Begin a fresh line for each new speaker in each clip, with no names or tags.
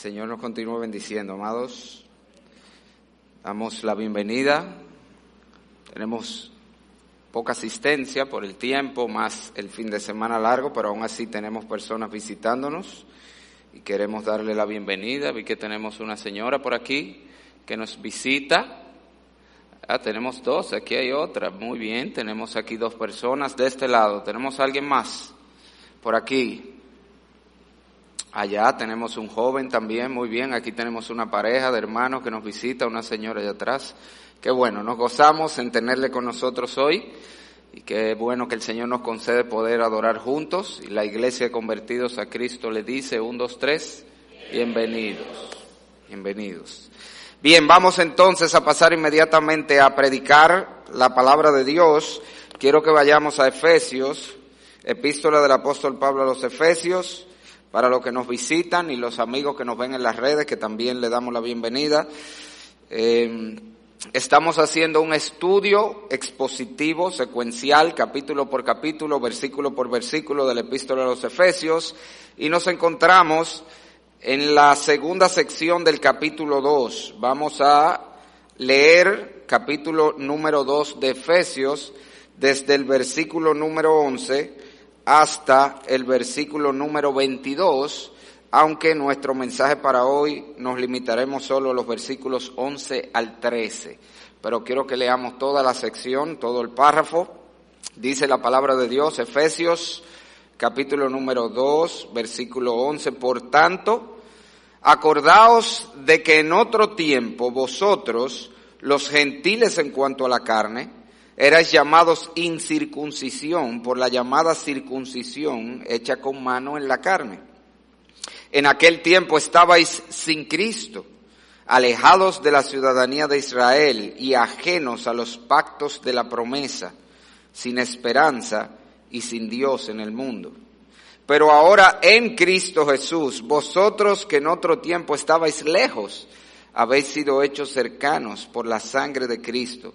Señor nos continúe bendiciendo, amados. Damos la bienvenida. Tenemos poca asistencia por el tiempo, más el fin de semana largo, pero aún así tenemos personas visitándonos y queremos darle la bienvenida. Vi que tenemos una señora por aquí que nos visita. Ah, tenemos dos, aquí hay otra. Muy bien, tenemos aquí dos personas de este lado. ¿Tenemos alguien más? Por aquí. Allá tenemos un joven también, muy bien. Aquí tenemos una pareja de hermanos que nos visita, una señora allá atrás. Qué bueno, nos gozamos en tenerle con nosotros hoy y qué bueno que el Señor nos concede poder adorar juntos. Y la iglesia de convertidos a Cristo le dice, un, dos, tres, bienvenidos, bienvenidos. Bien, vamos entonces a pasar inmediatamente a predicar la palabra de Dios. Quiero que vayamos a Efesios, epístola del apóstol Pablo a los Efesios para los que nos visitan y los amigos que nos ven en las redes, que también le damos la bienvenida. Eh, estamos haciendo un estudio expositivo, secuencial, capítulo por capítulo, versículo por versículo del epístola a los Efesios, y nos encontramos en la segunda sección del capítulo 2. Vamos a leer capítulo número 2 de Efesios desde el versículo número 11 hasta el versículo número 22, aunque nuestro mensaje para hoy nos limitaremos solo a los versículos 11 al 13. Pero quiero que leamos toda la sección, todo el párrafo. Dice la palabra de Dios, Efesios capítulo número 2, versículo 11. Por tanto, acordaos de que en otro tiempo vosotros, los gentiles en cuanto a la carne, erais llamados incircuncisión por la llamada circuncisión hecha con mano en la carne. En aquel tiempo estabais sin Cristo, alejados de la ciudadanía de Israel y ajenos a los pactos de la promesa, sin esperanza y sin Dios en el mundo. Pero ahora en Cristo Jesús, vosotros que en otro tiempo estabais lejos, habéis sido hechos cercanos por la sangre de Cristo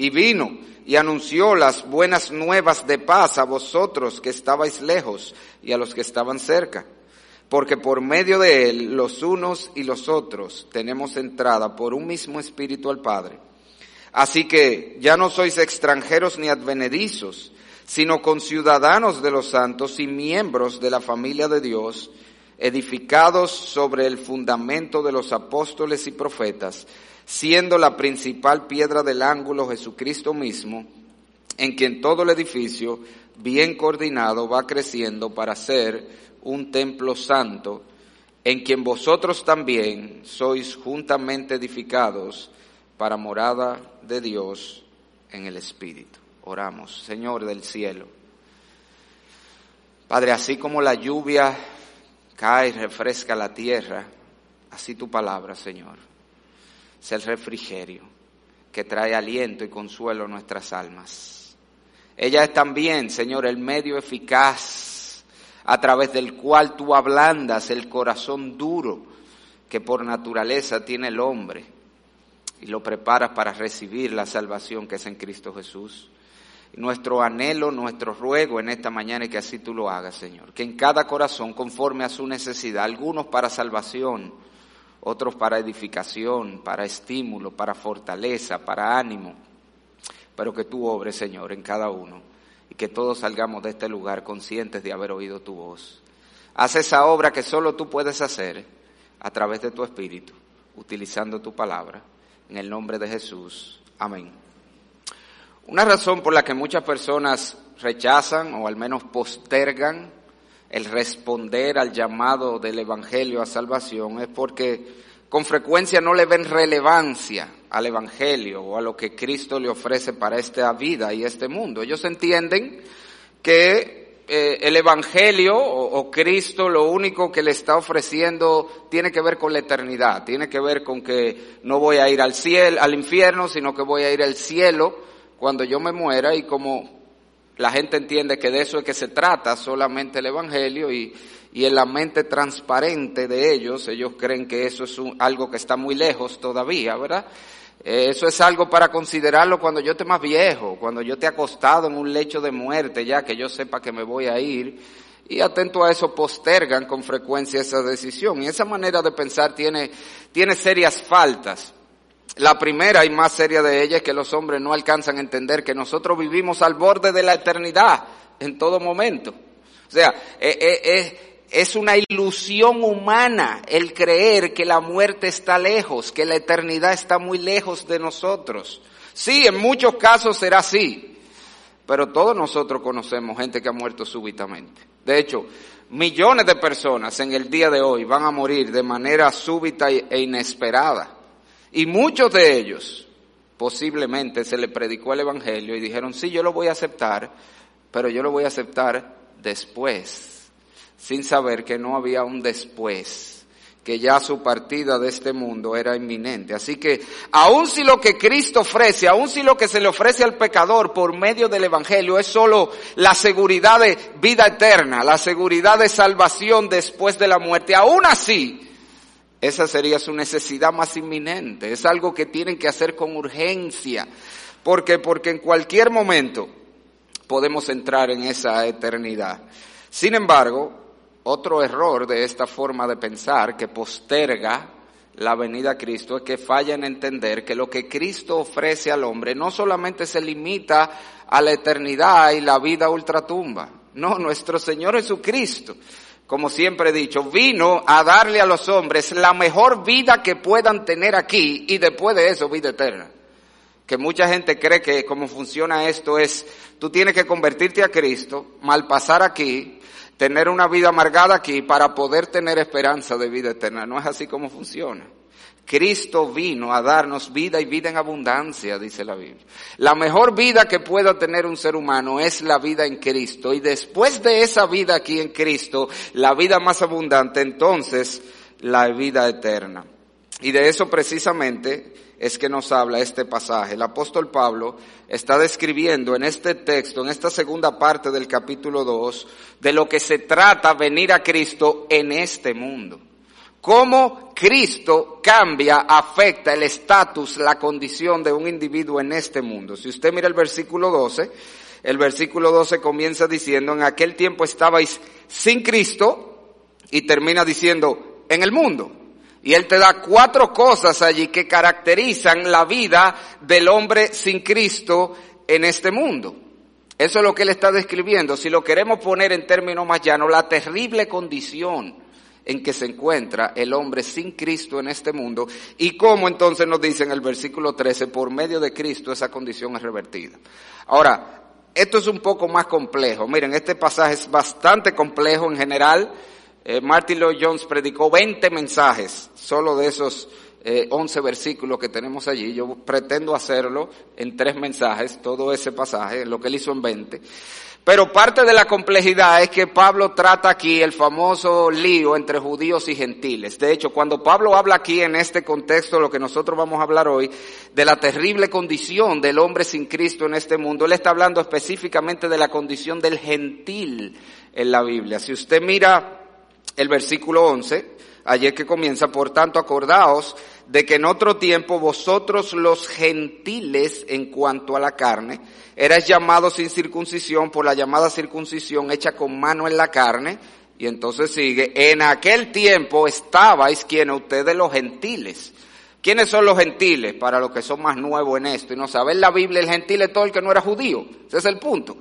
y vino y anunció las buenas nuevas de paz a vosotros que estabais lejos y a los que estaban cerca. Porque por medio de él los unos y los otros tenemos entrada por un mismo espíritu al Padre. Así que ya no sois extranjeros ni advenedizos, sino conciudadanos de los santos y miembros de la familia de Dios, edificados sobre el fundamento de los apóstoles y profetas, siendo la principal piedra del ángulo Jesucristo mismo, en quien todo el edificio, bien coordinado, va creciendo para ser un templo santo, en quien vosotros también sois juntamente edificados para morada de Dios en el Espíritu. Oramos, Señor del cielo. Padre, así como la lluvia cae y refresca la tierra, así tu palabra, Señor es el refrigerio que trae aliento y consuelo a nuestras almas. Ella es también, Señor, el medio eficaz a través del cual tú ablandas el corazón duro que por naturaleza tiene el hombre y lo preparas para recibir la salvación que es en Cristo Jesús. nuestro anhelo, nuestro ruego en esta mañana es que así tú lo hagas, Señor. Que en cada corazón, conforme a su necesidad, algunos para salvación, otros para edificación, para estímulo, para fortaleza, para ánimo, pero que tú obres, Señor, en cada uno y que todos salgamos de este lugar conscientes de haber oído tu voz. Haz esa obra que solo tú puedes hacer a través de tu Espíritu, utilizando tu palabra. En el nombre de Jesús. Amén. Una razón por la que muchas personas rechazan o al menos postergan el responder al llamado del Evangelio a salvación es porque con frecuencia no le ven relevancia al Evangelio o a lo que Cristo le ofrece para esta vida y este mundo. Ellos entienden que eh, el Evangelio o, Cristo lo único que le está ofreciendo tiene que ver con la eternidad, tiene que ver con que no voy a ir al cielo, al infierno, sino que voy a ir al cielo cuando yo me muera y como la gente entiende que de eso es que se trata solamente el Evangelio y, y en la mente transparente de ellos, ellos creen que eso es algo que está muy lejos todavía, ¿verdad? Eso es algo para considerarlo cuando yo esté más viejo, cuando yo esté acostado en un lecho de muerte, ya que yo sepa que me voy a ir. Y atento a eso, postergan con frecuencia esa decisión. Y esa manera de pensar tiene, tiene serias faltas. La primera y más seria de ellas es que los hombres no alcanzan a entender que nosotros vivimos al borde de la eternidad en todo momento. O sea, eh, eh, es una ilusión humana el creer que la muerte está lejos, que la eternidad está muy lejos de nosotros. Sí, en muchos casos será así, pero todos nosotros conocemos gente que ha muerto súbitamente. De hecho, millones de personas en el día de hoy van a morir de manera súbita e inesperada. Y muchos de ellos posiblemente se les predicó el Evangelio y dijeron, sí, yo lo voy a aceptar, pero yo lo voy a aceptar después sin saber que no había un después, que ya su partida de este mundo era inminente. Así que, aun si lo que Cristo ofrece, aun si lo que se le ofrece al pecador por medio del Evangelio es solo la seguridad de vida eterna, la seguridad de salvación después de la muerte, aún así, esa sería su necesidad más inminente. Es algo que tienen que hacer con urgencia. porque Porque en cualquier momento podemos entrar en esa eternidad. Sin embargo, otro error de esta forma de pensar que posterga la venida a Cristo es que falla en entender que lo que Cristo ofrece al hombre no solamente se limita a la eternidad y la vida ultratumba. No, nuestro Señor Jesucristo, como siempre he dicho, vino a darle a los hombres la mejor vida que puedan tener aquí y después de eso vida eterna. Que mucha gente cree que como funciona esto es, tú tienes que convertirte a Cristo, malpasar aquí, tener una vida amargada aquí para poder tener esperanza de vida eterna. No es así como funciona. Cristo vino a darnos vida y vida en abundancia, dice la Biblia. La mejor vida que pueda tener un ser humano es la vida en Cristo. Y después de esa vida aquí en Cristo, la vida más abundante, entonces la vida eterna. Y de eso precisamente es que nos habla este pasaje. El apóstol Pablo está describiendo en este texto, en esta segunda parte del capítulo 2, de lo que se trata venir a Cristo en este mundo. Cómo Cristo cambia, afecta el estatus, la condición de un individuo en este mundo. Si usted mira el versículo 12, el versículo 12 comienza diciendo, en aquel tiempo estabais sin Cristo y termina diciendo, en el mundo. Y él te da cuatro cosas allí que caracterizan la vida del hombre sin Cristo en este mundo. Eso es lo que él está describiendo. Si lo queremos poner en términos más llanos, la terrible condición en que se encuentra el hombre sin Cristo en este mundo y cómo entonces nos dice en el versículo 13, por medio de Cristo esa condición es revertida. Ahora, esto es un poco más complejo. Miren, este pasaje es bastante complejo en general eh, Martin Lloyd Jones predicó 20 mensajes, solo de esos eh, 11 versículos que tenemos allí. Yo pretendo hacerlo en tres mensajes, todo ese pasaje, lo que él hizo en 20. Pero parte de la complejidad es que Pablo trata aquí el famoso lío entre judíos y gentiles. De hecho, cuando Pablo habla aquí en este contexto, lo que nosotros vamos a hablar hoy, de la terrible condición del hombre sin Cristo en este mundo, él está hablando específicamente de la condición del gentil en la Biblia. Si usted mira el versículo 11, ayer que comienza, por tanto acordaos de que en otro tiempo vosotros los gentiles en cuanto a la carne, erais llamados sin circuncisión por la llamada circuncisión hecha con mano en la carne, y entonces sigue, en aquel tiempo estabais quienes ustedes los gentiles. ¿Quiénes son los gentiles? Para los que son más nuevos en esto y no saben la Biblia, el gentil es todo el que no era judío. Ese es el punto.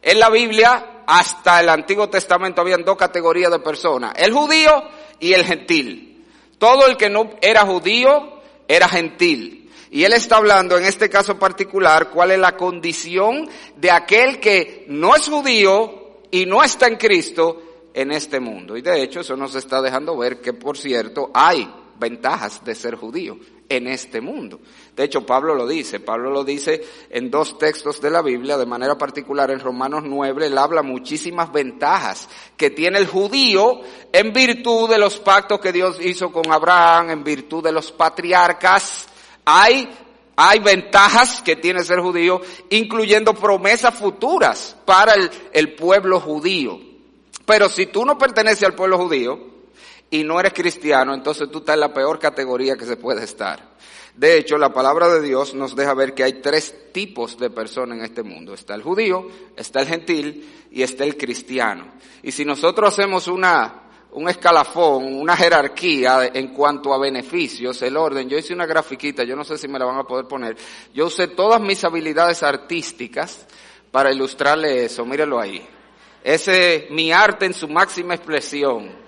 En la Biblia, hasta el Antiguo Testamento, habían dos categorías de personas, el judío y el gentil. Todo el que no era judío era gentil. Y él está hablando en este caso particular cuál es la condición de aquel que no es judío y no está en Cristo en este mundo. Y de hecho eso nos está dejando ver que, por cierto, hay ventajas de ser judío en este mundo. De hecho, Pablo lo dice, Pablo lo dice en dos textos de la Biblia, de manera particular en Romanos 9, él habla muchísimas ventajas que tiene el judío en virtud de los pactos que Dios hizo con Abraham, en virtud de los patriarcas. Hay hay ventajas que tiene ser judío, incluyendo promesas futuras para el, el, pueblo judío. Pero si tú no perteneces al pueblo judío y no eres cristiano, entonces tú estás en la peor categoría que se puede estar. De hecho, la palabra de Dios nos deja ver que hay tres tipos de personas en este mundo. Está el judío, está el gentil y está el cristiano. Y si nosotros hacemos una, un escalafón, una jerarquía en cuanto a beneficios, el orden. Yo hice una grafiquita, yo no sé si me la van a poder poner. Yo usé todas mis habilidades artísticas para ilustrarle eso, mírelo ahí. Ese, mi arte en su máxima expresión.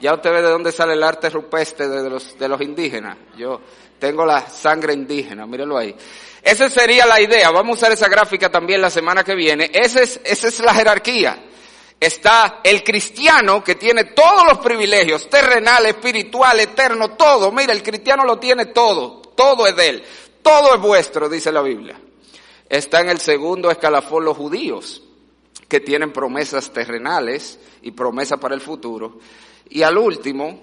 Ya usted ve de dónde sale el arte rupestre de los, de los indígenas. Yo tengo la sangre indígena, mírelo ahí. Esa sería la idea. Vamos a usar esa gráfica también la semana que viene. Esa es, esa es la jerarquía está el cristiano que tiene todos los privilegios, terrenal, espiritual, eterno, todo. Mira, el cristiano lo tiene todo, todo es de él, todo es vuestro, dice la Biblia. Está en el segundo escalafón los judíos, que tienen promesas terrenales y promesas para el futuro. Y al último,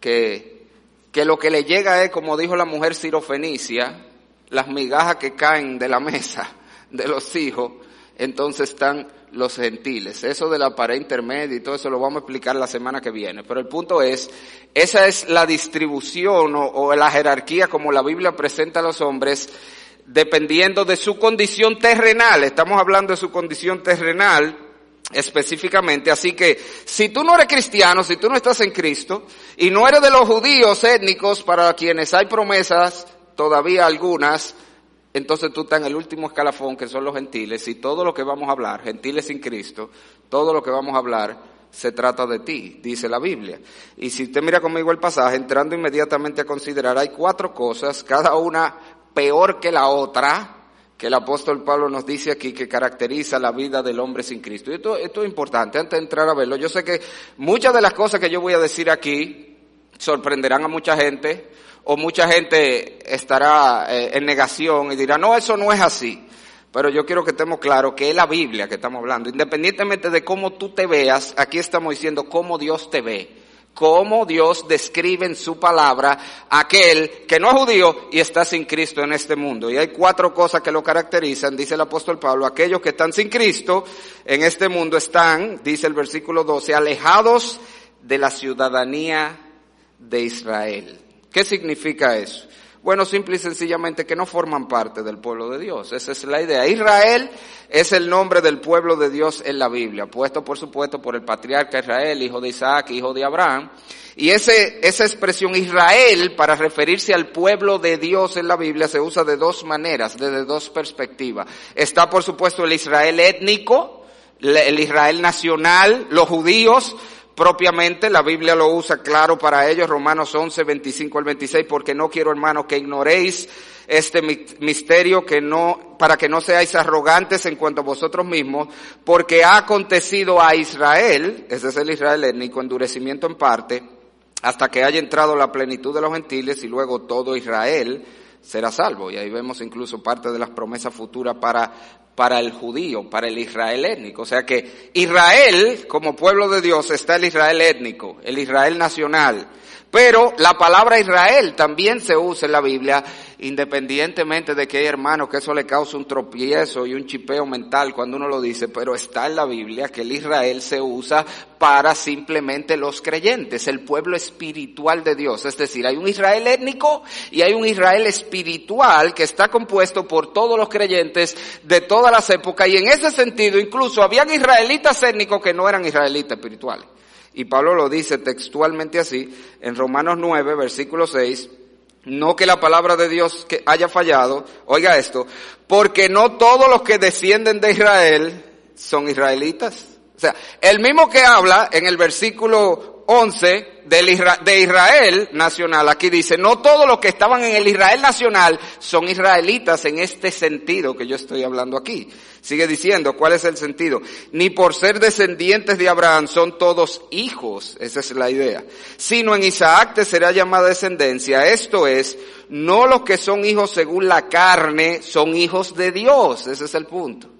que, que lo que le llega es, como dijo la mujer sirofenicia, las migajas que caen de la mesa de los hijos, entonces están los gentiles. Eso de la pared intermedia y todo eso lo vamos a explicar la semana que viene. Pero el punto es, esa es la distribución o, la jerarquía como la Biblia presenta a los hombres dependiendo de su condición terrenal. Estamos hablando de su condición terrenal específicamente. Así que si tú no eres cristiano, si tú no estás en Cristo y no eres de los judíos étnicos para quienes hay promesas, todavía algunas, entonces tú estás en el último escalafón que son los gentiles y todo lo que vamos a hablar, gentiles sin Cristo, todo lo que vamos a hablar se trata de ti, dice la Biblia. Y si usted mira conmigo el pasaje, entrando inmediatamente a considerar, hay cuatro cosas, cada una peor que la otra, que el apóstol Pablo nos dice aquí que caracteriza la vida del hombre sin Cristo. Y esto, es importante, antes de entrar a verlo, yo sé que muchas de las cosas que yo voy a decir aquí sorprenderán a mucha gente, o mucha gente estará eh, en negación y dirá, no, eso no es así. Pero yo quiero que estemos claros que es la Biblia que estamos hablando. Independientemente de cómo tú te veas, aquí estamos diciendo cómo Dios te ve. Cómo Dios describe en su palabra aquel que no es judío y está sin Cristo en este mundo. Y hay cuatro cosas que lo caracterizan, dice el apóstol Pablo. Aquellos que están sin Cristo en este mundo están, dice el versículo 12, alejados de la ciudadanía de Israel. ¿Qué significa eso? Bueno, simple y sencillamente que no forman parte del pueblo de Dios. Esa es la idea. Israel es el nombre del pueblo de Dios en la Biblia, puesto por supuesto por el patriarca Israel, hijo de Isaac, hijo de Abraham. Y ese, esa expresión Israel para referirse al pueblo de Dios en la Biblia se usa de dos maneras, desde dos perspectivas. Está por supuesto el Israel étnico, el Israel nacional, los judíos, propiamente, la Biblia lo usa claro para ellos, Romanos 11, 25 al 26, porque no quiero hermanos que ignoréis este misterio que no, para que no seáis arrogantes en cuanto a vosotros mismos, porque ha acontecido a Israel, ese es el Israel étnico, endurecimiento en parte, hasta que haya entrado la plenitud de los gentiles y luego todo Israel será salvo. Y ahí vemos incluso parte de las promesas futuras para para el judío, para el Israel étnico. O sea que Israel, como pueblo de Dios, está el Israel étnico, el Israel nacional. Pero la palabra Israel también se usa en la Biblia, independientemente de que hay hermanos que eso le causa un tropiezo y un chipeo mental cuando uno lo dice, pero está en la Biblia que el Israel se usa para simplemente los creyentes, el pueblo espiritual de Dios. Es decir, hay un Israel étnico y hay un Israel espiritual que está compuesto por todos los creyentes de todas las épocas y en ese sentido incluso habían israelitas étnicos que no eran israelitas espirituales. Y Pablo lo dice textualmente así, en Romanos 9, versículo 6, no que la palabra de Dios que haya fallado, oiga esto, porque no todos los que descienden de Israel son israelitas. O sea, el mismo que habla en el versículo 11 de Israel nacional, aquí dice, no todos los que estaban en el Israel nacional son israelitas en este sentido que yo estoy hablando aquí. Sigue diciendo, ¿cuál es el sentido? Ni por ser descendientes de Abraham son todos hijos, esa es la idea, sino en Isaac te será llamada descendencia. Esto es, no los que son hijos según la carne son hijos de Dios, ese es el punto.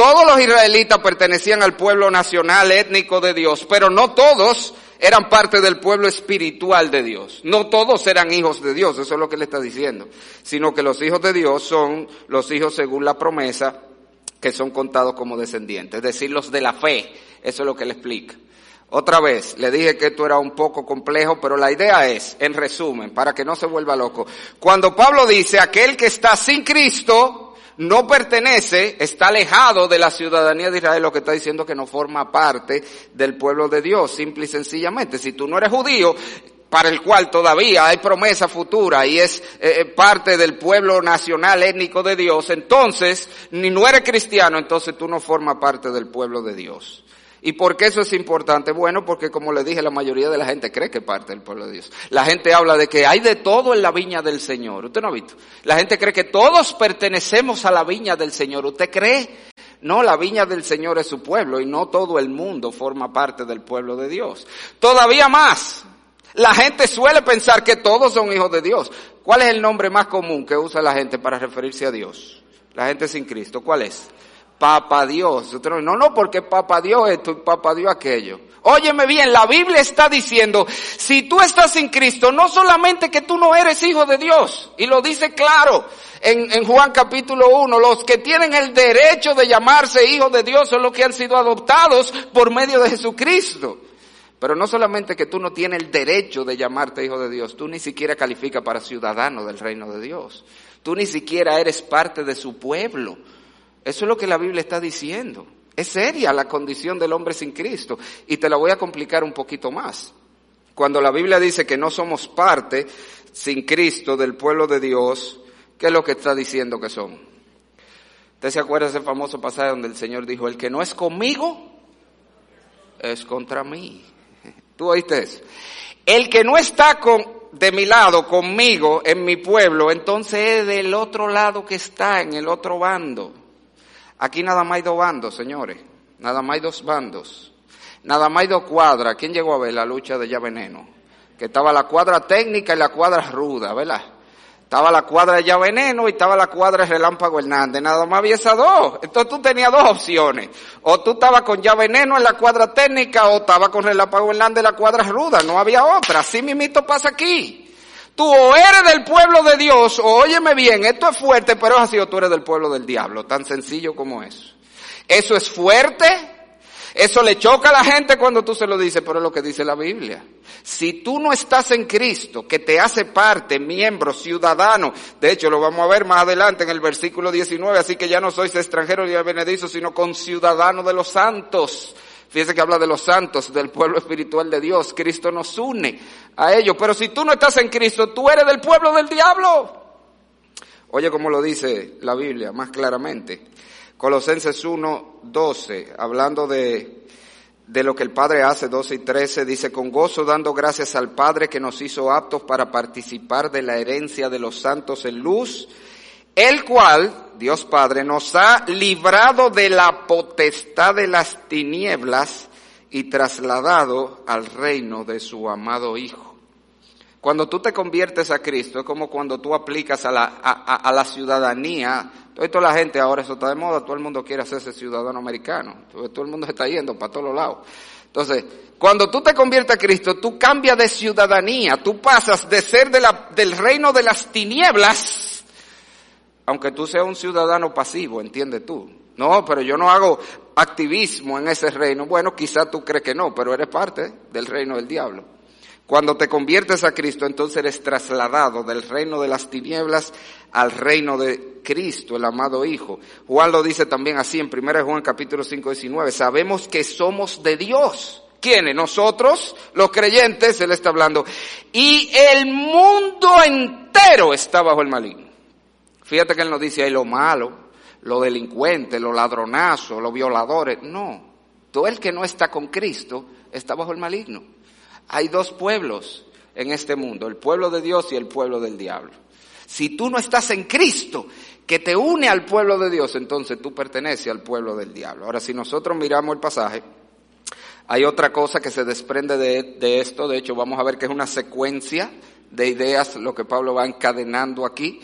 Todos los israelitas pertenecían al pueblo nacional étnico de Dios, pero no todos eran parte del pueblo espiritual de Dios. No todos eran hijos de Dios, eso es lo que le está diciendo, sino que los hijos de Dios son los hijos según la promesa que son contados como descendientes, es decir, los de la fe, eso es lo que le explica. Otra vez, le dije que esto era un poco complejo, pero la idea es, en resumen, para que no se vuelva loco, cuando Pablo dice, aquel que está sin Cristo, no pertenece, está alejado de la ciudadanía de Israel, lo que está diciendo que no forma parte del pueblo de Dios, simple y sencillamente. Si tú no eres judío, para el cual todavía hay promesa futura y es eh, eh, parte del pueblo nacional étnico de Dios, entonces, ni no eres cristiano, entonces tú no formas parte del pueblo de Dios. ¿Y por qué eso es importante? Bueno, porque como le dije, la mayoría de la gente cree que parte del pueblo de Dios. La gente habla de que hay de todo en la viña del Señor. ¿Usted no ha visto? La gente cree que todos pertenecemos a la viña del Señor. ¿Usted cree? No, la viña del Señor es su pueblo y no todo el mundo forma parte del pueblo de Dios. Todavía más, la gente suele pensar que todos son hijos de Dios. ¿Cuál es el nombre más común que usa la gente para referirse a Dios? La gente sin Cristo. ¿Cuál es? Papa Dios. No, no, porque Papa Dios esto y Papa Dios aquello. Óyeme bien, la Biblia está diciendo, si tú estás en Cristo, no solamente que tú no eres hijo de Dios, y lo dice claro en, Juan capítulo 1, los que tienen el derecho de llamarse hijos de Dios son los que han sido adoptados por medio de Jesucristo. Pero no solamente que tú no tienes el derecho de llamarte hijo de Dios, tú ni siquiera calificas para ciudadano del reino de Dios. Tú ni siquiera eres parte de su pueblo. Eso es lo que la Biblia está diciendo. Es seria la condición del hombre sin Cristo. Y te la voy a complicar un poquito más. Cuando la Biblia dice que no somos parte sin Cristo del pueblo de Dios, ¿qué es lo que está diciendo que son? ¿Usted se acuerda de ese famoso pasaje donde el Señor dijo, el que no es conmigo, es contra mí? ¿Tú oíste eso? El que no está con, de mi lado, conmigo, en mi pueblo, entonces es del otro lado que está, en el otro bando. Aquí nada más hay dos bandos, señores. Nada más hay dos bandos. Nada más hay dos cuadras. ¿Quién llegó a ver la lucha de Ya Veneno? Que estaba la cuadra técnica y la cuadra ruda, ¿verdad? Estaba la cuadra de Ya Veneno y estaba la cuadra de Relámpago Hernández. Nada más había esas dos. Entonces tú tenías dos opciones. O tú estabas con Ya Veneno en la cuadra técnica o estabas con Relámpago Hernández en la cuadra ruda. No había otra. Así mismito pasa aquí. Tú eres del pueblo de Dios, o óyeme bien, esto es fuerte, pero es así, o tú eres del pueblo del diablo, tan sencillo como eso. Eso es fuerte, eso le choca a la gente cuando tú se lo dices, pero es lo que dice la Biblia. Si tú no estás en Cristo, que te hace parte, miembro, ciudadano, de hecho lo vamos a ver más adelante en el versículo 19, así que ya no sois extranjeros ni benedizo, sino con ciudadano de los santos. Fíjese que habla de los santos, del pueblo espiritual de Dios. Cristo nos une a ellos. Pero si tú no estás en Cristo, tú eres del pueblo del diablo. Oye como lo dice la Biblia más claramente. Colosenses 1, 12, hablando de, de lo que el Padre hace, 12 y 13, dice, con gozo dando gracias al Padre que nos hizo aptos para participar de la herencia de los santos en luz el cual, Dios Padre, nos ha librado de la potestad de las tinieblas y trasladado al reino de su amado Hijo. Cuando tú te conviertes a Cristo, es como cuando tú aplicas a la, a, la ciudadanía. Toda la gente ahora eso está de moda, todo el mundo quiere hacerse ciudadano americano. Todo el mundo se está yendo para todos lados. Entonces, cuando tú te conviertes a Cristo, tú cambias de ciudadanía, tú pasas de ser de la, del reino de las tinieblas aunque tú seas un ciudadano pasivo, entiendes tú. No, pero yo no hago activismo en ese reino. Bueno, quizá tú crees que no, pero eres parte del reino del diablo. Cuando te conviertes a Cristo, entonces eres trasladado del reino de las tinieblas al reino de Cristo, el amado Hijo. Juan lo dice también así en 1 Juan capítulo 5, 19. Sabemos que somos de Dios. ¿Quiénes? Nosotros, los creyentes, Él está hablando. Y el mundo entero está bajo el maligno. Fíjate que él nos dice ahí lo malo, lo delincuente, los ladronazos, los violadores. No, todo el que no está con Cristo está bajo el maligno. Hay dos pueblos en este mundo, el pueblo de Dios y el pueblo del diablo. Si tú no estás en Cristo, que te une al pueblo de Dios, entonces tú perteneces al pueblo del diablo. Ahora, si nosotros miramos el pasaje, hay otra cosa que se desprende de, de, esto, de hecho vamos a ver que es una secuencia de ideas lo que Pablo va encadenando aquí.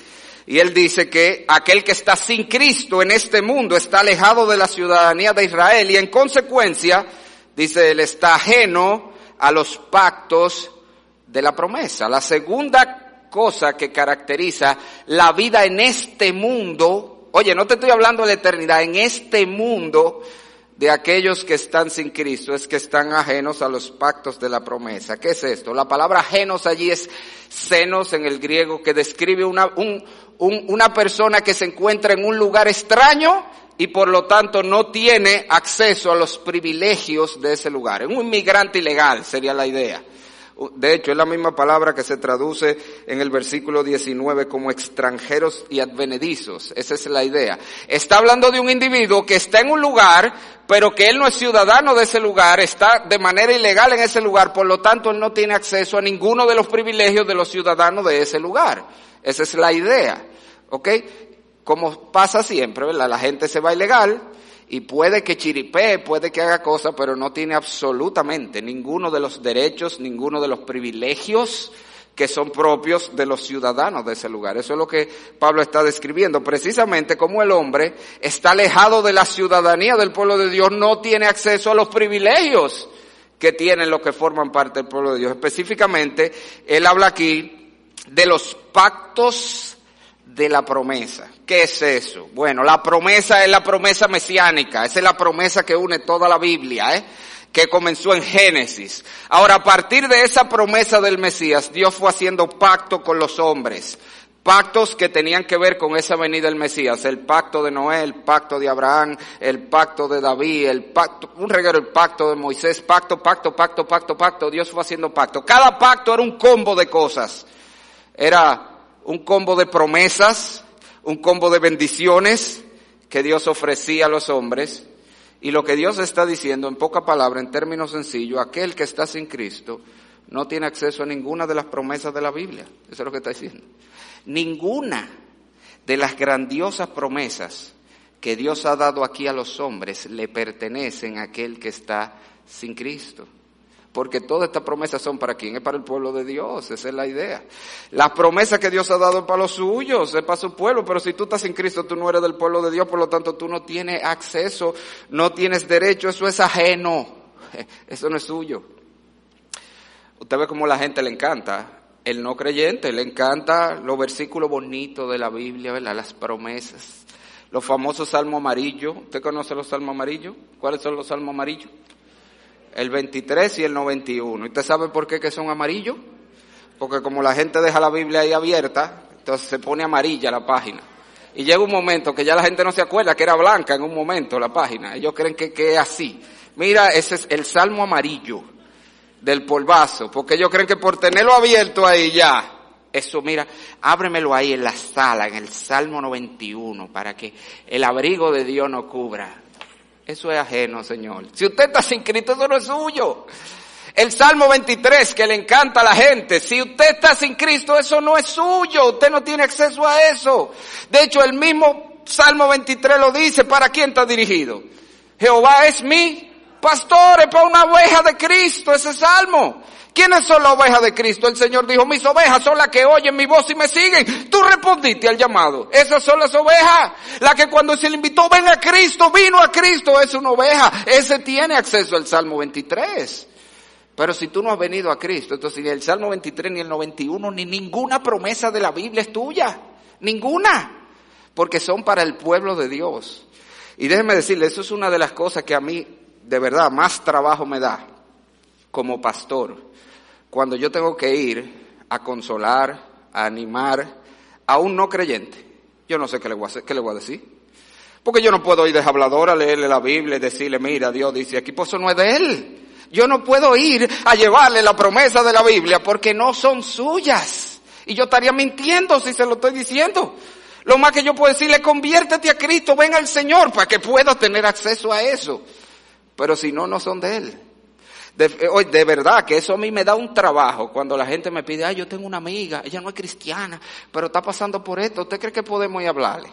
Y él dice que aquel que está sin Cristo en este mundo está alejado de la ciudadanía de Israel y en consecuencia, dice él, está ajeno a los pactos de la promesa. La segunda cosa que caracteriza la vida en este mundo, oye, no te estoy hablando de la eternidad, en este mundo de aquellos que están sin Cristo es que están ajenos a los pactos de la promesa. ¿Qué es esto? La palabra ajenos allí es senos en el griego que describe una, un, un, una persona que se encuentra en un lugar extraño y por lo tanto no tiene acceso a los privilegios de ese lugar. Un inmigrante ilegal sería la idea. De hecho, es la misma palabra que se traduce en el versículo 19 como extranjeros y advenedizos. Esa es la idea. Está hablando de un individuo que está en un lugar, pero que él no es ciudadano de ese lugar, está de manera ilegal en ese lugar, por lo tanto él no tiene acceso a ninguno de los privilegios de los ciudadanos de ese lugar. Esa es la idea. ¿Ok? Como pasa siempre, ¿verdad? La gente se va ilegal, y puede que chiripee, puede que haga cosas, pero no tiene absolutamente ninguno de los derechos, ninguno de los privilegios que son propios de los ciudadanos de ese lugar. Eso es lo que Pablo está describiendo. Precisamente como el hombre está alejado de la ciudadanía del pueblo de Dios, no tiene acceso a los privilegios que tienen los que forman parte del pueblo de Dios. Específicamente, él habla aquí de los pactos de la promesa. ¿Qué es eso? Bueno, la promesa es la promesa mesiánica, esa es la promesa que une toda la Biblia, ¿eh? que comenzó en Génesis. Ahora, a partir de esa promesa del Mesías, Dios fue haciendo pacto con los hombres, pactos que tenían que ver con esa venida del Mesías, el pacto de Noé, el pacto de Abraham, el pacto de David, el pacto, un regalo, el pacto de Moisés, pacto, pacto, pacto, pacto, pacto, Dios fue haciendo pacto. Cada pacto era un combo de cosas. Era un combo de promesas, un combo de bendiciones que Dios ofrecía a los hombres. Y lo que Dios está diciendo, en poca palabra, en términos sencillos, aquel que está sin Cristo no tiene acceso a ninguna de las promesas de la Biblia. Eso es lo que está diciendo. Ninguna de las grandiosas promesas que Dios ha dado aquí a los hombres le pertenecen a aquel que está sin Cristo porque todas estas promesas son para quién, es para el pueblo de Dios, esa es la idea. Las promesas que Dios ha dado es para los suyos, es para su pueblo, pero si tú estás en Cristo, tú no eres del pueblo de Dios, por lo tanto tú no tienes acceso, no tienes derecho, eso es ajeno, eso no es suyo. Usted ve cómo la gente le encanta, el no creyente, le encanta los versículos bonitos de la Biblia, ¿verdad? las promesas, los famosos salmos amarillos. ¿Usted conoce los salmos amarillos? ¿Cuáles son los salmos amarillos? El 23 y el 91. ¿Y usted sabe por qué que son amarillos? Porque como la gente deja la Biblia ahí abierta, entonces se pone amarilla la página. Y llega un momento que ya la gente no se acuerda que era blanca en un momento la página. Ellos creen que, que es así. Mira, ese es el salmo amarillo del polvazo, porque ellos creen que por tenerlo abierto ahí ya, eso mira, ábremelo ahí en la sala, en el Salmo 91, para que el abrigo de Dios no cubra. Eso es ajeno, Señor. Si usted está sin Cristo, eso no es suyo. El Salmo 23, que le encanta a la gente. Si usted está sin Cristo, eso no es suyo. Usted no tiene acceso a eso. De hecho, el mismo Salmo 23 lo dice. ¿Para quién está dirigido? Jehová es mi pastor, es para una oveja de Cristo ese Salmo. ¿Quiénes son las ovejas de Cristo? El Señor dijo, mis ovejas son las que oyen mi voz y me siguen. Tú respondiste al llamado. Esas son las ovejas. La que cuando se le invitó, ven a Cristo, vino a Cristo, es una oveja. Ese tiene acceso al Salmo 23. Pero si tú no has venido a Cristo, entonces ni el Salmo 23, ni el 91, ni ninguna promesa de la Biblia es tuya. Ninguna. Porque son para el pueblo de Dios. Y déjeme decirle, eso es una de las cosas que a mí de verdad más trabajo me da como pastor cuando yo tengo que ir a consolar, a animar a un no creyente, yo no sé qué le voy a, hacer, le voy a decir. Porque yo no puedo ir de hablador a leerle la Biblia y decirle, mira, Dios dice aquí, pues eso no es de él. Yo no puedo ir a llevarle la promesa de la Biblia porque no son suyas. Y yo estaría mintiendo si se lo estoy diciendo. Lo más que yo puedo decirle, conviértete a Cristo, ven al Señor para que pueda tener acceso a eso. Pero si no, no son de Él. De, eh, de, verdad que eso a mí me da un trabajo cuando la gente me pide, ay, yo tengo una amiga, ella no es cristiana, pero está pasando por esto, ¿usted cree que podemos ir a hablarle?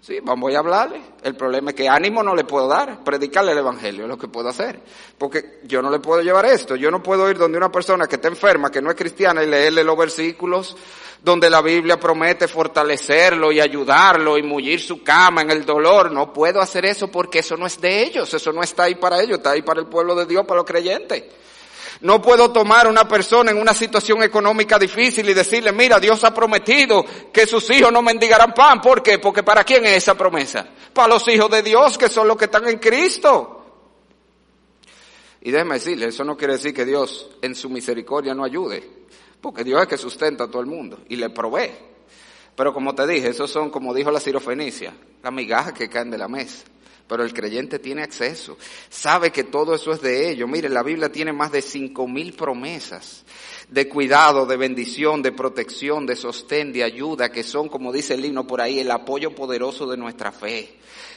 Sí, vamos a hablarle. El problema es que ánimo no le puedo dar, predicarle el evangelio es lo que puedo hacer. Porque yo no le puedo llevar esto, yo no puedo ir donde una persona que está enferma, que no es cristiana, y leerle los versículos donde la Biblia promete fortalecerlo y ayudarlo y mullir su cama en el dolor. No puedo hacer eso porque eso no es de ellos, eso no está ahí para ellos, está ahí para el pueblo de Dios, para los creyentes. No puedo tomar a una persona en una situación económica difícil y decirle, mira, Dios ha prometido que sus hijos no mendigarán pan. ¿Por qué? Porque ¿para quién es esa promesa? Para los hijos de Dios, que son los que están en Cristo. Y déjeme decirle, eso no quiere decir que Dios en su misericordia no ayude, porque Dios es que sustenta a todo el mundo y le provee. Pero como te dije, esos son, como dijo la sirofenicia, las migajas que caen de la mesa pero el creyente tiene acceso, sabe que todo eso es de ellos. Mire, la Biblia tiene más de cinco mil promesas de cuidado, de bendición, de protección, de sostén, de ayuda, que son, como dice el himno por ahí, el apoyo poderoso de nuestra fe,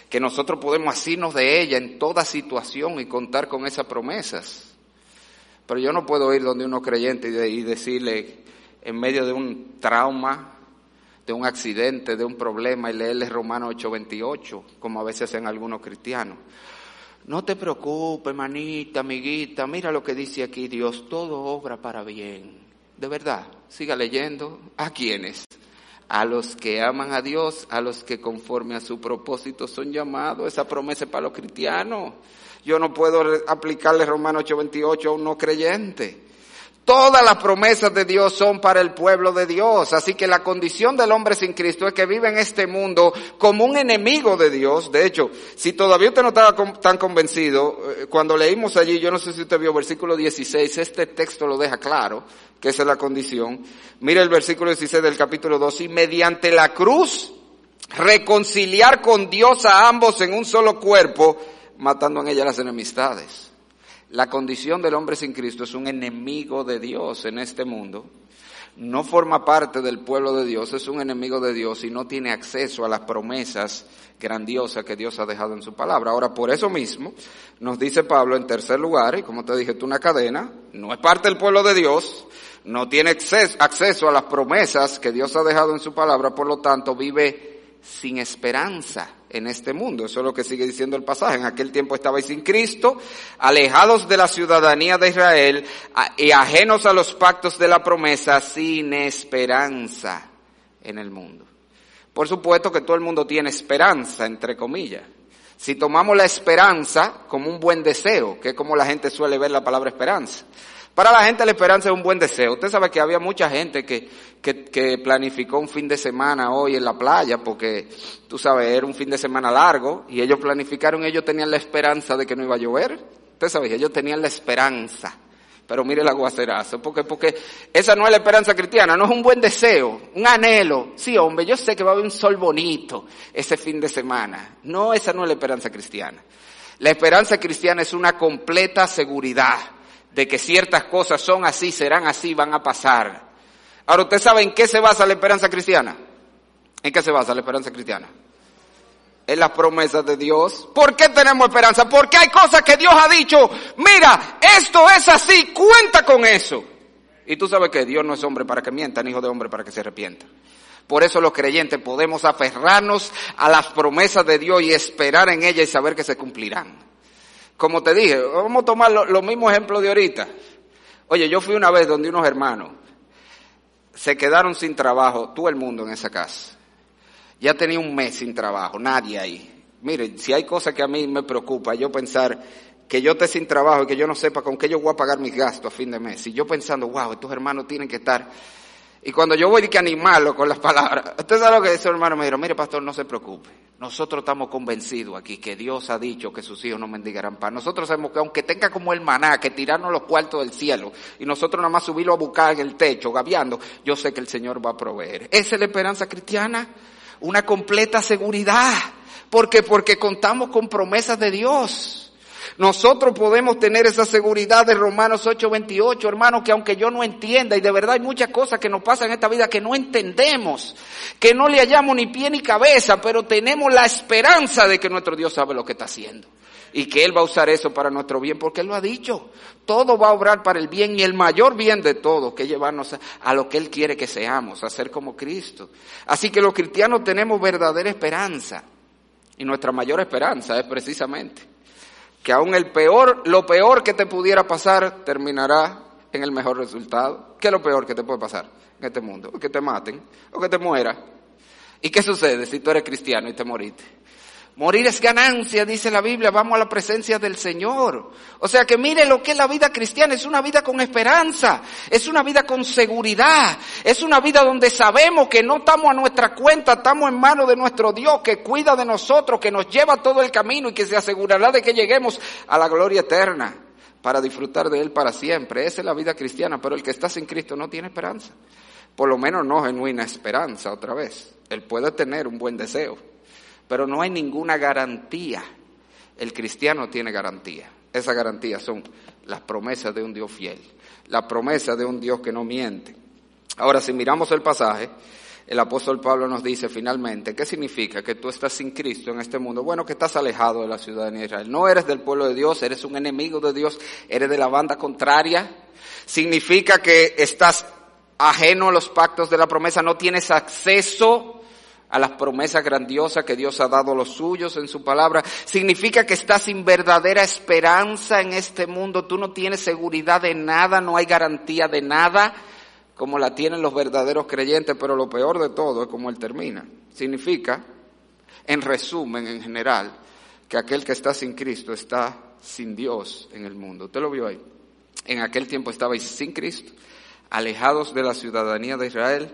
que nosotros podemos asirnos de ella en toda situación y contar con esas promesas. Pero yo no puedo ir donde uno creyente y decirle, en medio de un trauma, de un accidente, de un problema y leerle Romanos 8:28, como a veces hacen algunos cristianos. No te preocupes, manita, amiguita, mira lo que dice aquí Dios, todo obra para bien. De verdad, siga leyendo. ¿A quiénes? A los que aman a Dios, a los que conforme a su propósito son llamados. Esa promesa es para los cristianos. Yo no puedo aplicarle Romanos 8:28 a un no creyente. Todas las promesas de Dios son para el pueblo de Dios. Así que la condición del hombre sin Cristo es que vive en este mundo como un enemigo de Dios. De hecho, si todavía usted no estaba tan convencido, eh, cuando leímos allí, yo no sé si usted vio versículo 16, este texto lo deja claro, que esa es la condición. Mire el versículo 16 del capítulo 2, y mediante la cruz reconciliar con Dios a ambos en un solo cuerpo, matando en ella las enemistades. La condición del hombre sin Cristo es un enemigo de Dios en este mundo. No forma parte del pueblo de Dios, es un enemigo de Dios y no tiene acceso a las promesas grandiosas que Dios ha dejado en su palabra. Ahora, por eso mismo, nos dice Pablo en tercer lugar, y como te dije, tú una cadena, no es parte del pueblo de Dios, no tiene acceso, a las promesas que Dios ha dejado en su palabra, por lo tanto vive sin esperanza en este mundo. Eso es lo que sigue diciendo el pasaje. En aquel tiempo estabais sin Cristo, alejados de la ciudadanía de Israel y ajenos a los pactos de la promesa, sin esperanza en el mundo. Por supuesto que todo el mundo tiene esperanza, entre comillas. Si tomamos la esperanza como un buen deseo, que es como la gente suele ver la palabra esperanza, para la gente la esperanza es un buen deseo. Usted sabe que había mucha gente que, que, planificó un fin de semana hoy en la playa porque, tú sabes, era un fin de semana largo y ellos planificaron, ellos tenían la esperanza de que no iba a llover. Usted sabe, ellos tenían la esperanza. Pero mire el aguacerazo, porque, porque esa no es la esperanza cristiana, no es un buen deseo, un anhelo. Sí, hombre, yo sé que va a haber un sol bonito ese fin de semana. No, esa no es la esperanza cristiana. La esperanza cristiana es una completa seguridad de que ciertas cosas son así, serán así, van a pasar. Ahora, ¿usted sabe en qué se basa la esperanza cristiana? ¿En qué se basa la esperanza cristiana? En las promesas de Dios. ¿Por qué tenemos esperanza? Porque hay cosas que Dios ha dicho, mira, esto es así, cuenta con eso. Y tú sabes que Dios no es hombre para que mienta, ni hijo de hombre para que se arrepienta. Por eso los creyentes podemos aferrarnos a las promesas de Dios y esperar en ellas y saber que se cumplirán. Como te dije, vamos a tomar los mismos ejemplos de ahorita. Oye, yo fui una vez donde unos hermanos se quedaron sin trabajo, todo el mundo en esa casa. Ya tenía un mes sin trabajo, nadie ahí. Mire, si hay cosas que a mí me preocupa, yo pensar que yo esté sin trabajo y que yo no sepa con qué yo voy a pagar mis gastos a fin de mes. Y yo pensando, wow, estos hermanos tienen que estar y cuando yo voy a que animarlo con las palabras, usted sabe lo que dice hermano, me dijo, mire pastor, no se preocupe. Nosotros estamos convencidos aquí que Dios ha dicho que sus hijos no mendigarán pan. Nosotros sabemos que aunque tenga como el maná, que tirarnos los cuartos del cielo, y nosotros nada más subirlo a buscar en el techo, gaviando, yo sé que el Señor va a proveer. Esa es la esperanza cristiana, una completa seguridad. ¿Por qué? Porque contamos con promesas de Dios. Nosotros podemos tener esa seguridad de Romanos 8:28, hermano, que aunque yo no entienda, y de verdad hay muchas cosas que nos pasan en esta vida que no entendemos, que no le hallamos ni pie ni cabeza, pero tenemos la esperanza de que nuestro Dios sabe lo que está haciendo. y que Él va a usar eso para nuestro bien, porque Él lo ha dicho. Todo va a obrar para el bien y el mayor bien de todo, que llevarnos a, a lo que Él quiere que seamos, a ser como Cristo. Así que los cristianos tenemos verdadera esperanza. Y nuestra mayor esperanza es precisamente que aún el peor, lo peor que te pudiera pasar terminará en el mejor resultado. ¿Qué es lo peor que te puede pasar en este mundo? Que te maten o que te mueras. ¿Y qué sucede si tú eres cristiano y te moriste? Morir es ganancia, dice la Biblia, vamos a la presencia del Señor. O sea que mire lo que es la vida cristiana, es una vida con esperanza, es una vida con seguridad, es una vida donde sabemos que no estamos a nuestra cuenta, estamos en manos de nuestro Dios que cuida de nosotros, que nos lleva todo el camino y que se asegurará de que lleguemos a la gloria eterna para disfrutar de Él para siempre. Esa es la vida cristiana, pero el que está sin Cristo no tiene esperanza. Por lo menos no genuina esperanza otra vez. Él puede tener un buen deseo, pero no hay ninguna garantía. El cristiano tiene garantía. Esa garantía son las promesas de un Dios fiel, la promesa de un Dios que no miente. Ahora, si miramos el pasaje, el apóstol Pablo nos dice finalmente, ¿qué significa que tú estás sin Cristo en este mundo? Bueno, que estás alejado de la ciudadanía de Israel. No eres del pueblo de Dios, eres un enemigo de Dios, eres de la banda contraria. Significa que estás ajeno a los pactos de la promesa, no tienes acceso a las promesas grandiosas que Dios ha dado a los suyos en su palabra. Significa que estás sin verdadera esperanza en este mundo. Tú no tienes seguridad de nada, no hay garantía de nada como la tienen los verdaderos creyentes, pero lo peor de todo es como él termina. Significa, en resumen, en general, que aquel que está sin Cristo está sin Dios en el mundo. Usted lo vio ahí. En aquel tiempo estabais sin Cristo, alejados de la ciudadanía de Israel,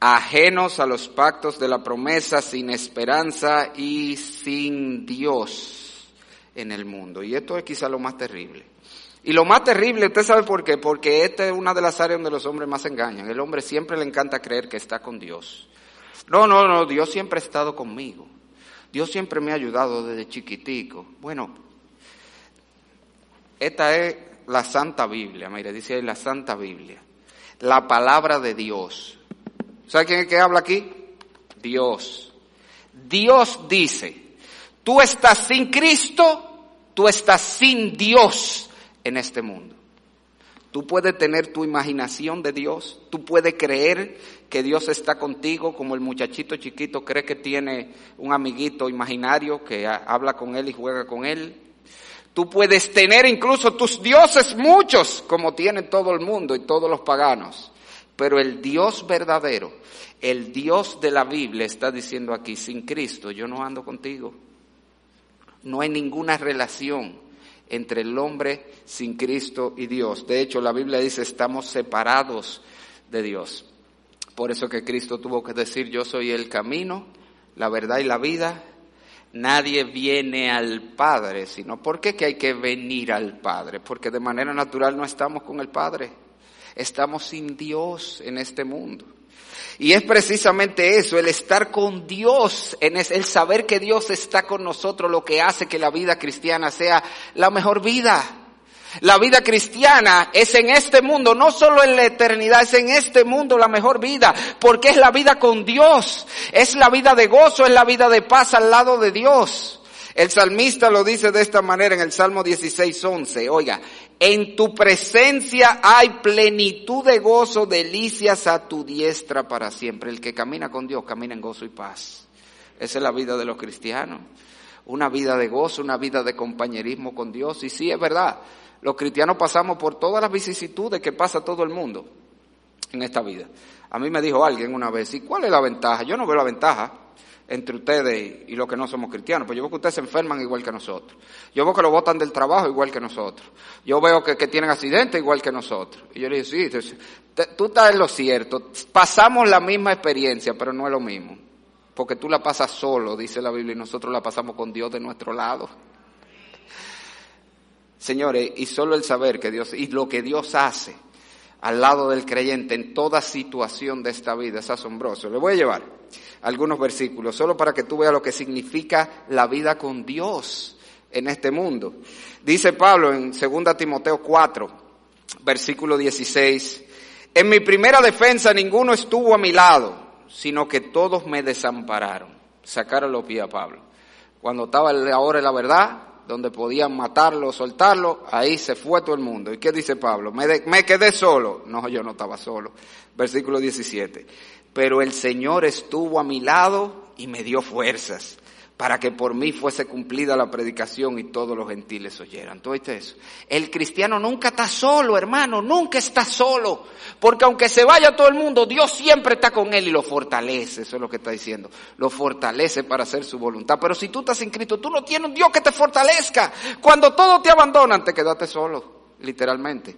ajenos a los pactos de la promesa, sin esperanza y sin Dios en el mundo. Y esto es quizá lo más terrible. Y lo más terrible, ¿usted sabe por qué? Porque esta es una de las áreas donde los hombres más engañan. El hombre siempre le encanta creer que está con Dios. No, no, no, Dios siempre ha estado conmigo. Dios siempre me ha ayudado desde chiquitico. Bueno, esta es la Santa Biblia, mire, dice la Santa Biblia. La palabra de Dios. ¿Sabe quién es que habla aquí? Dios. Dios dice, tú estás sin Cristo, tú estás sin Dios en este mundo. Tú puedes tener tu imaginación de Dios, tú puedes creer que Dios está contigo como el muchachito chiquito cree que tiene un amiguito imaginario que habla con él y juega con él. Tú puedes tener incluso tus dioses muchos como tiene todo el mundo y todos los paganos. Pero el Dios verdadero, el Dios de la Biblia está diciendo aquí, sin Cristo yo no ando contigo. No hay ninguna relación entre el hombre sin Cristo y Dios. De hecho, la Biblia dice, estamos separados de Dios. Por eso que Cristo tuvo que decir, yo soy el camino, la verdad y la vida. Nadie viene al Padre, sino ¿por qué que hay que venir al Padre? Porque de manera natural no estamos con el Padre. Estamos sin Dios en este mundo. Y es precisamente eso, el estar con Dios, el saber que Dios está con nosotros, lo que hace que la vida cristiana sea la mejor vida. La vida cristiana es en este mundo, no solo en la eternidad, es en este mundo la mejor vida, porque es la vida con Dios, es la vida de gozo, es la vida de paz al lado de Dios. El salmista lo dice de esta manera en el Salmo 16, 11. Oiga, en tu presencia hay plenitud de gozo, delicias a tu diestra para siempre. El que camina con Dios camina en gozo y paz. Esa es la vida de los cristianos. Una vida de gozo, una vida de compañerismo con Dios. Y sí, es verdad, los cristianos pasamos por todas las vicisitudes que pasa todo el mundo en esta vida. A mí me dijo alguien una vez, ¿y cuál es la ventaja? Yo no veo la ventaja entre ustedes y los que no somos cristianos. Pues yo veo que ustedes se enferman igual que nosotros. Yo veo que lo botan del trabajo igual que nosotros. Yo veo que, tienen accidentes igual que nosotros. Y yo le dije, sí, tú estás en lo cierto. Pasamos la misma experiencia, pero no es lo mismo. Porque tú la pasas solo, dice la Biblia, y nosotros la pasamos con Dios de nuestro lado. Señores, y solo el saber que Dios, y lo que Dios hace al lado del creyente en toda situación de esta vida es asombroso. Le voy a llevar algunos versículos, solo para que tú veas lo que significa la vida con Dios en este mundo. Dice Pablo en 2 Timoteo 4, versículo 16, en mi primera defensa ninguno estuvo a mi lado, sino que todos me desampararon. Sacaron los pies a Pablo. Cuando estaba la hora de la verdad, donde podían matarlo, soltarlo, ahí se fue todo el mundo. ¿Y qué dice Pablo? Me, me quedé solo. No, yo no estaba solo. Versículo 17. Pero el Señor estuvo a mi lado y me dio fuerzas para que por mí fuese cumplida la predicación y todos los gentiles oyeran. ¿Tú oíste eso? El cristiano nunca está solo, hermano, nunca está solo. Porque aunque se vaya todo el mundo, Dios siempre está con él y lo fortalece. Eso es lo que está diciendo. Lo fortalece para hacer su voluntad. Pero si tú estás en Cristo, tú no tienes un Dios que te fortalezca. Cuando todos te abandonan, te quedaste solo, literalmente.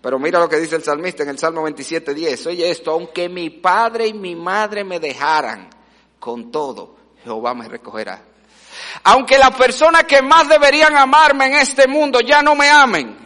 Pero mira lo que dice el salmista en el Salmo 27, 10. Oye esto, aunque mi padre y mi madre me dejaran, con todo, Jehová me recogerá. Aunque las personas que más deberían amarme en este mundo ya no me amen,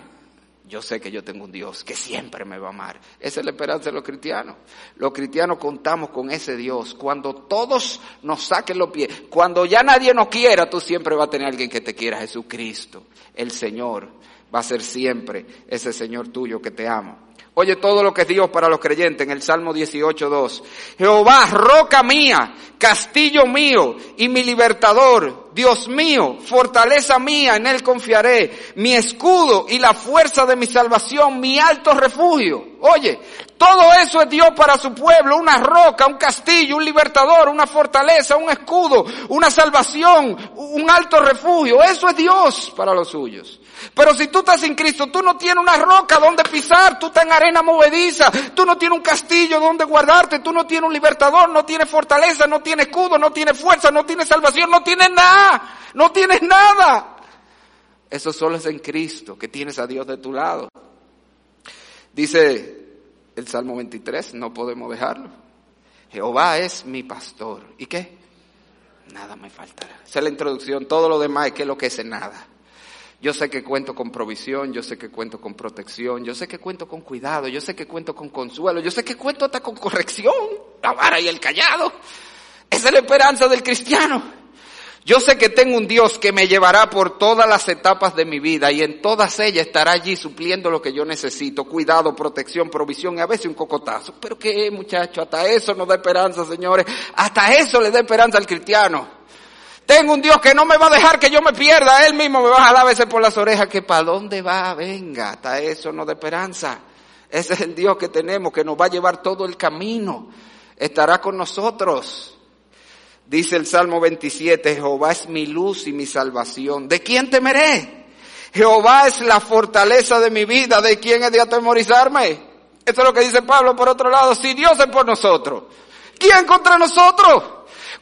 yo sé que yo tengo un Dios que siempre me va a amar. Esa es la esperanza de los cristianos. Los cristianos contamos con ese Dios. Cuando todos nos saquen los pies, cuando ya nadie nos quiera, tú siempre vas a tener alguien que te quiera, Jesucristo, el Señor. Va a ser siempre ese Señor tuyo que te ama. Oye todo lo que es Dios para los creyentes en el Salmo 18.2. Jehová, roca mía, castillo mío y mi libertador, Dios mío, fortaleza mía, en él confiaré, mi escudo y la fuerza de mi salvación, mi alto refugio. Oye, todo eso es Dios para su pueblo, una roca, un castillo, un libertador, una fortaleza, un escudo, una salvación, un alto refugio. Eso es Dios para los suyos. Pero si tú estás en Cristo, tú no tienes una roca donde pisar, tú estás en arena movediza, tú no tienes un castillo donde guardarte, tú no tienes un libertador, no tienes fortaleza, no tienes escudo, no tienes fuerza, no tienes salvación, no tienes nada, no tienes nada. Eso solo es en Cristo, que tienes a Dios de tu lado. Dice el Salmo 23, no podemos dejarlo. Jehová es mi pastor. ¿Y qué? Nada me faltará. Esa es la introducción. Todo lo demás es que lo que es nada. Yo sé que cuento con provisión, yo sé que cuento con protección, yo sé que cuento con cuidado, yo sé que cuento con consuelo, yo sé que cuento hasta con corrección, la vara y el callado. Esa es la esperanza del cristiano. Yo sé que tengo un Dios que me llevará por todas las etapas de mi vida y en todas ellas estará allí supliendo lo que yo necesito, cuidado, protección, provisión y a veces un cocotazo. Pero qué muchacho, hasta eso nos da esperanza, señores. Hasta eso le da esperanza al cristiano. Tengo un Dios que no me va a dejar que yo me pierda. Él mismo me va a jalar a veces por las orejas que para dónde va, venga. Hasta eso no da esperanza. Ese es el Dios que tenemos, que nos va a llevar todo el camino. Estará con nosotros. Dice el Salmo 27, Jehová es mi luz y mi salvación. ¿De quién temeré? Jehová es la fortaleza de mi vida. ¿De quién he de atemorizarme? Eso es lo que dice Pablo por otro lado. Si Dios es por nosotros, ¿quién contra nosotros?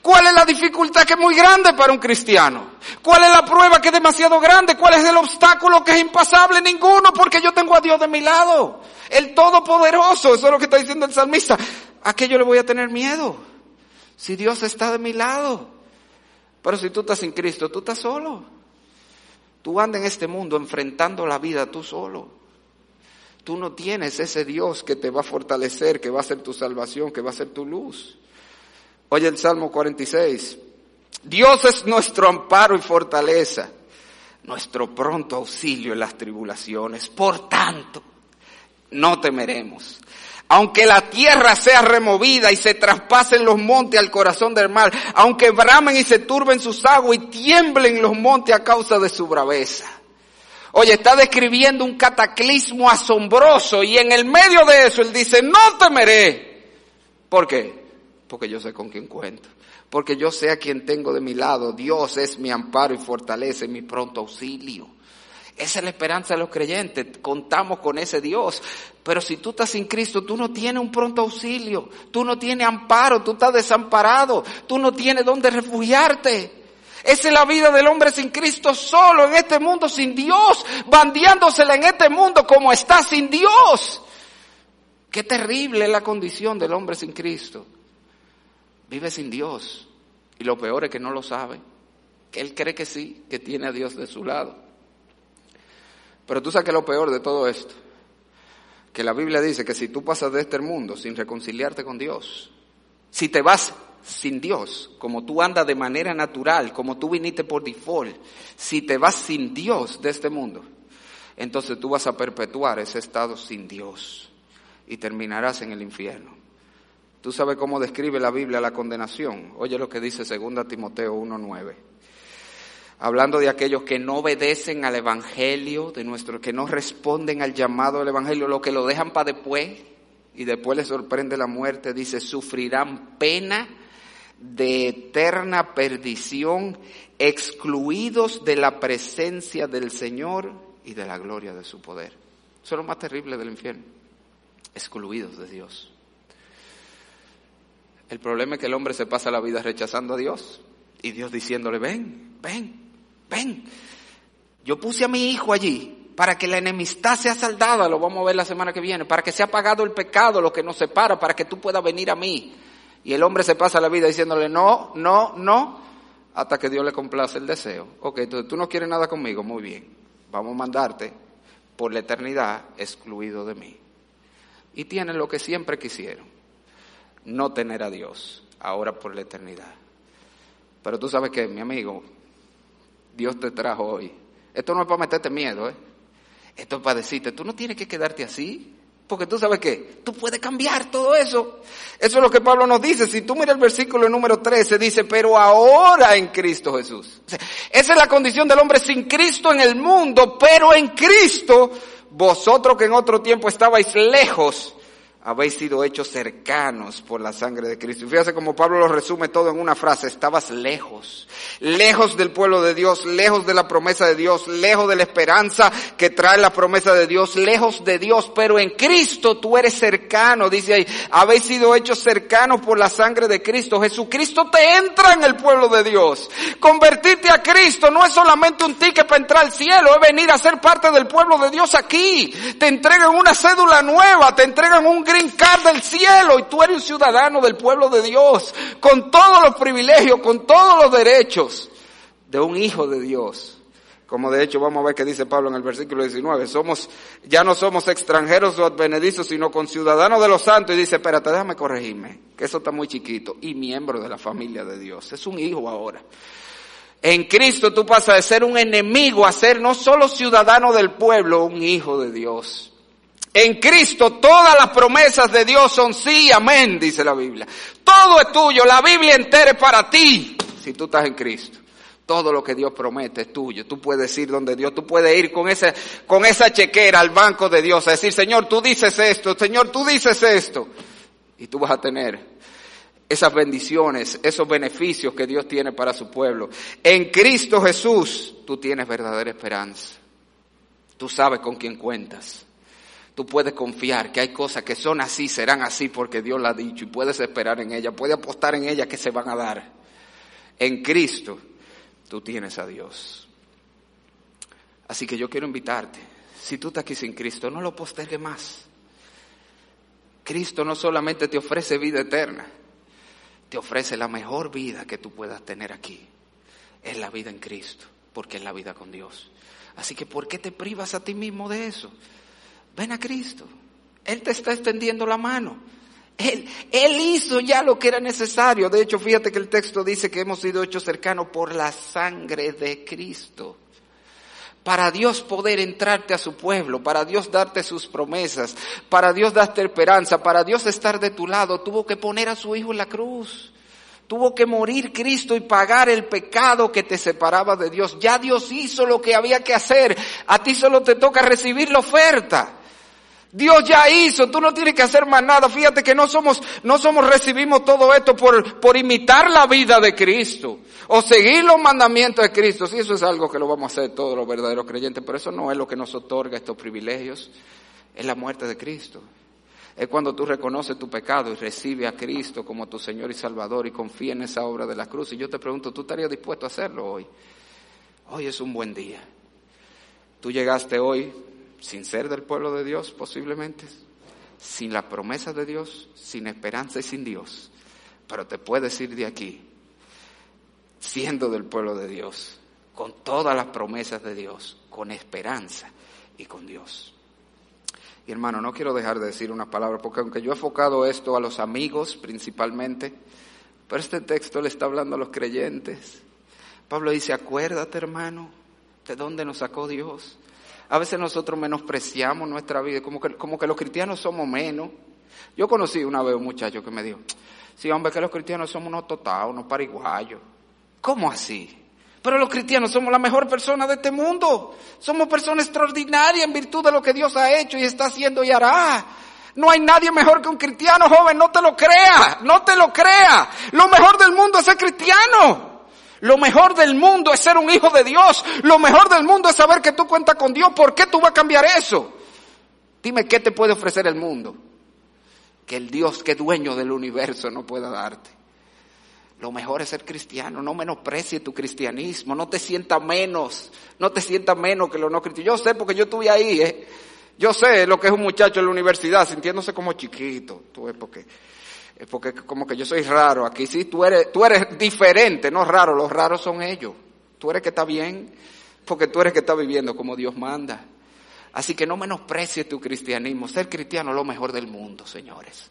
¿Cuál es la dificultad que es muy grande para un cristiano? ¿Cuál es la prueba que es demasiado grande? ¿Cuál es el obstáculo que es impasable? Ninguno, porque yo tengo a Dios de mi lado. El Todopoderoso, eso es lo que está diciendo el salmista. ¿A qué yo le voy a tener miedo? Si Dios está de mi lado. Pero si tú estás sin Cristo, tú estás solo. Tú andas en este mundo enfrentando la vida tú solo. Tú no tienes ese Dios que te va a fortalecer, que va a ser tu salvación, que va a ser tu luz. Oye el Salmo 46. Dios es nuestro amparo y fortaleza, nuestro pronto auxilio en las tribulaciones. Por tanto, no temeremos. Aunque la tierra sea removida y se traspasen los montes al corazón del mar, aunque bramen y se turben sus aguas y tiemblen los montes a causa de su braveza. Oye, está describiendo un cataclismo asombroso y en el medio de eso él dice, no temeré. ¿Por qué? porque yo sé con quién cuento, porque yo sé a quien tengo de mi lado. Dios es mi amparo y fortaleza y mi pronto auxilio. Esa es la esperanza de los creyentes. Contamos con ese Dios. Pero si tú estás sin Cristo, tú no tienes un pronto auxilio. Tú no tienes amparo. Tú estás desamparado. Tú no tienes dónde refugiarte. Esa es la vida del hombre sin Cristo solo en este mundo sin Dios. Bandeándosela en este mundo como está sin Dios. Qué terrible es la condición del hombre sin Cristo vive sin Dios. Y lo peor es que no lo sabe. Que él cree que sí, que tiene a Dios de su lado. Pero tú sabes que lo peor de todo esto, que la Biblia dice que si tú pasas de este mundo sin reconciliarte con Dios, si te vas sin Dios, como tú andas de manera natural, como tú viniste por default, si te vas sin Dios de este mundo, entonces tú vas a perpetuar ese estado sin Dios y terminarás en el infierno. Tú sabes cómo describe la Biblia la condenación. Oye lo que dice 2 Timoteo 1.9. hablando de aquellos que no obedecen al Evangelio, de nuestro, que no responden al llamado del Evangelio, lo que lo dejan para después y después les sorprende la muerte, dice, sufrirán pena de eterna perdición, excluidos de la presencia del Señor y de la gloria de su poder. Eso es lo más terrible del infierno, excluidos de Dios. El problema es que el hombre se pasa la vida rechazando a Dios y Dios diciéndole, ven, ven, ven. Yo puse a mi hijo allí para que la enemistad sea saldada, lo vamos a ver la semana que viene, para que sea pagado el pecado, lo que nos separa, para que tú puedas venir a mí. Y el hombre se pasa la vida diciéndole, no, no, no, hasta que Dios le complace el deseo. Ok, entonces tú no quieres nada conmigo, muy bien, vamos a mandarte por la eternidad excluido de mí. Y tienen lo que siempre quisieron, no tener a Dios, ahora por la eternidad. Pero tú sabes que, mi amigo, Dios te trajo hoy. Esto no es para meterte miedo, ¿eh? Esto es para decirte, tú no tienes que quedarte así. Porque tú sabes que tú puedes cambiar todo eso. Eso es lo que Pablo nos dice. Si tú miras el versículo número 13, dice, pero ahora en Cristo Jesús. esa es la condición del hombre sin Cristo en el mundo, pero en Cristo, vosotros que en otro tiempo estabais lejos, habéis sido hechos cercanos por la sangre de Cristo. Y fíjate como Pablo lo resume todo en una frase, estabas lejos, lejos del pueblo de Dios, lejos de la promesa de Dios, lejos de la esperanza que trae la promesa de Dios, lejos de Dios, pero en Cristo tú eres cercano, dice ahí, habéis sido hechos cercanos por la sangre de Cristo. Jesucristo te entra en el pueblo de Dios. Convertirte a Cristo no es solamente un ticket para entrar al cielo, es venir a ser parte del pueblo de Dios aquí. Te entregan una cédula nueva, te entregan un brincar del cielo y tú eres un ciudadano del pueblo de Dios, con todos los privilegios, con todos los derechos de un hijo de Dios. Como de hecho vamos a ver que dice Pablo en el versículo 19, somos, ya no somos extranjeros o advenedizos, sino con ciudadanos de los santos. Y dice, espérate, déjame corregirme, que eso está muy chiquito. Y miembro de la familia de Dios. Es un hijo ahora. En Cristo tú pasas de ser un enemigo a ser no solo ciudadano del pueblo, un hijo de Dios. En Cristo todas las promesas de Dios son sí, amén, dice la Biblia. Todo es tuyo, la Biblia entera es para ti, si tú estás en Cristo. Todo lo que Dios promete es tuyo. Tú puedes ir donde Dios, tú puedes ir con esa, con esa chequera al banco de Dios a decir, Señor, tú dices esto, Señor, tú dices esto. Y tú vas a tener esas bendiciones, esos beneficios que Dios tiene para su pueblo. En Cristo Jesús tú tienes verdadera esperanza. Tú sabes con quién cuentas tú puedes confiar que hay cosas que son así, serán así porque Dios la ha dicho y puedes esperar en ella, puedes apostar en ella que se van a dar. En Cristo tú tienes a Dios. Así que yo quiero invitarte, si tú estás aquí sin Cristo, no lo postergue más. Cristo no solamente te ofrece vida eterna, te ofrece la mejor vida que tú puedas tener aquí. Es la vida en Cristo, porque es la vida con Dios. Así que ¿por qué te privas a ti mismo de eso? Ven a Cristo. Él te está extendiendo la mano. Él, él, hizo ya lo que era necesario. De hecho, fíjate que el texto dice que hemos sido hechos cercanos por la sangre de Cristo. Para Dios poder entrarte a su pueblo, para Dios darte sus promesas, para Dios darte esperanza, para Dios estar de tu lado, tuvo que poner a su Hijo en la cruz. Tuvo que morir Cristo y pagar el pecado que te separaba de Dios. Ya Dios hizo lo que había que hacer. A ti solo te toca recibir la oferta. Dios ya hizo, tú no tienes que hacer más nada. Fíjate que no somos, no somos, recibimos todo esto por, por imitar la vida de Cristo o seguir los mandamientos de Cristo. Sí, eso es algo que lo vamos a hacer todos los verdaderos creyentes, pero eso no es lo que nos otorga estos privilegios. Es la muerte de Cristo. Es cuando tú reconoces tu pecado y recibes a Cristo como tu Señor y Salvador y confías en esa obra de la cruz. Y yo te pregunto, ¿tú estarías dispuesto a hacerlo hoy? Hoy es un buen día. Tú llegaste hoy sin ser del pueblo de Dios posiblemente, sin la promesa de Dios, sin esperanza y sin Dios. Pero te puedes ir de aquí siendo del pueblo de Dios, con todas las promesas de Dios, con esperanza y con Dios. Y hermano, no quiero dejar de decir una palabra, porque aunque yo he enfocado esto a los amigos principalmente, pero este texto le está hablando a los creyentes. Pablo dice, acuérdate hermano, de dónde nos sacó Dios. A veces nosotros menospreciamos nuestra vida, como que, como que los cristianos somos menos. Yo conocí una vez un muchacho que me dijo, sí, hombre, que los cristianos somos unos totados, unos pariguayos. ¿Cómo así? Pero los cristianos somos la mejor persona de este mundo. Somos personas extraordinarias en virtud de lo que Dios ha hecho y está haciendo y hará. No hay nadie mejor que un cristiano joven, no te lo crea, no te lo crea. Lo mejor del mundo es ser cristiano. Lo mejor del mundo es ser un hijo de Dios. Lo mejor del mundo es saber que tú cuentas con Dios. ¿Por qué tú vas a cambiar eso? Dime qué te puede ofrecer el mundo. Que el Dios que es dueño del universo no pueda darte. Lo mejor es ser cristiano, no menosprecie tu cristianismo, no te sienta menos, no te sienta menos que lo no cristiano. Yo sé porque yo estuve ahí, ¿eh? Yo sé lo que es un muchacho en la universidad sintiéndose como chiquito, tú ves, porque, porque como que yo soy raro. Aquí sí, tú eres, tú eres diferente, no raro, los raros son ellos. Tú eres que está bien, porque tú eres que está viviendo como Dios manda. Así que no menosprecies tu cristianismo. Ser cristiano es lo mejor del mundo, señores.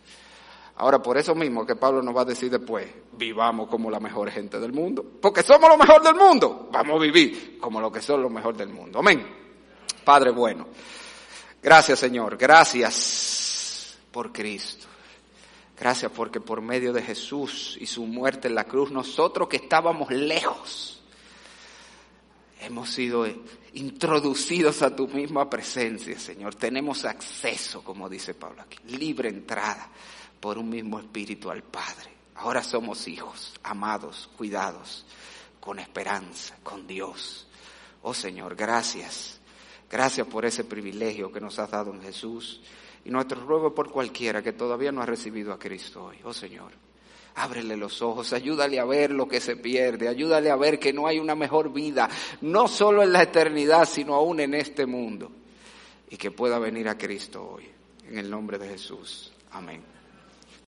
Ahora, por eso mismo que Pablo nos va a decir después, vivamos como la mejor gente del mundo. Porque somos lo mejor del mundo. Vamos a vivir como lo que son lo mejor del mundo. Amén. Padre bueno. Gracias, Señor. Gracias por Cristo. Gracias porque por medio de Jesús y su muerte en la cruz, nosotros que estábamos lejos, hemos sido introducidos a tu misma presencia, Señor. Tenemos acceso, como dice Pablo aquí, libre entrada por un mismo espíritu al Padre. Ahora somos hijos, amados, cuidados, con esperanza, con Dios. Oh Señor, gracias. Gracias por ese privilegio que nos has dado en Jesús. Y nuestro ruego por cualquiera que todavía no ha recibido a Cristo hoy. Oh Señor, ábrele los ojos, ayúdale a ver lo que se pierde, ayúdale a ver que no hay una mejor vida, no solo en la eternidad, sino aún en este mundo. Y que pueda venir a Cristo hoy. En el nombre de Jesús. Amén.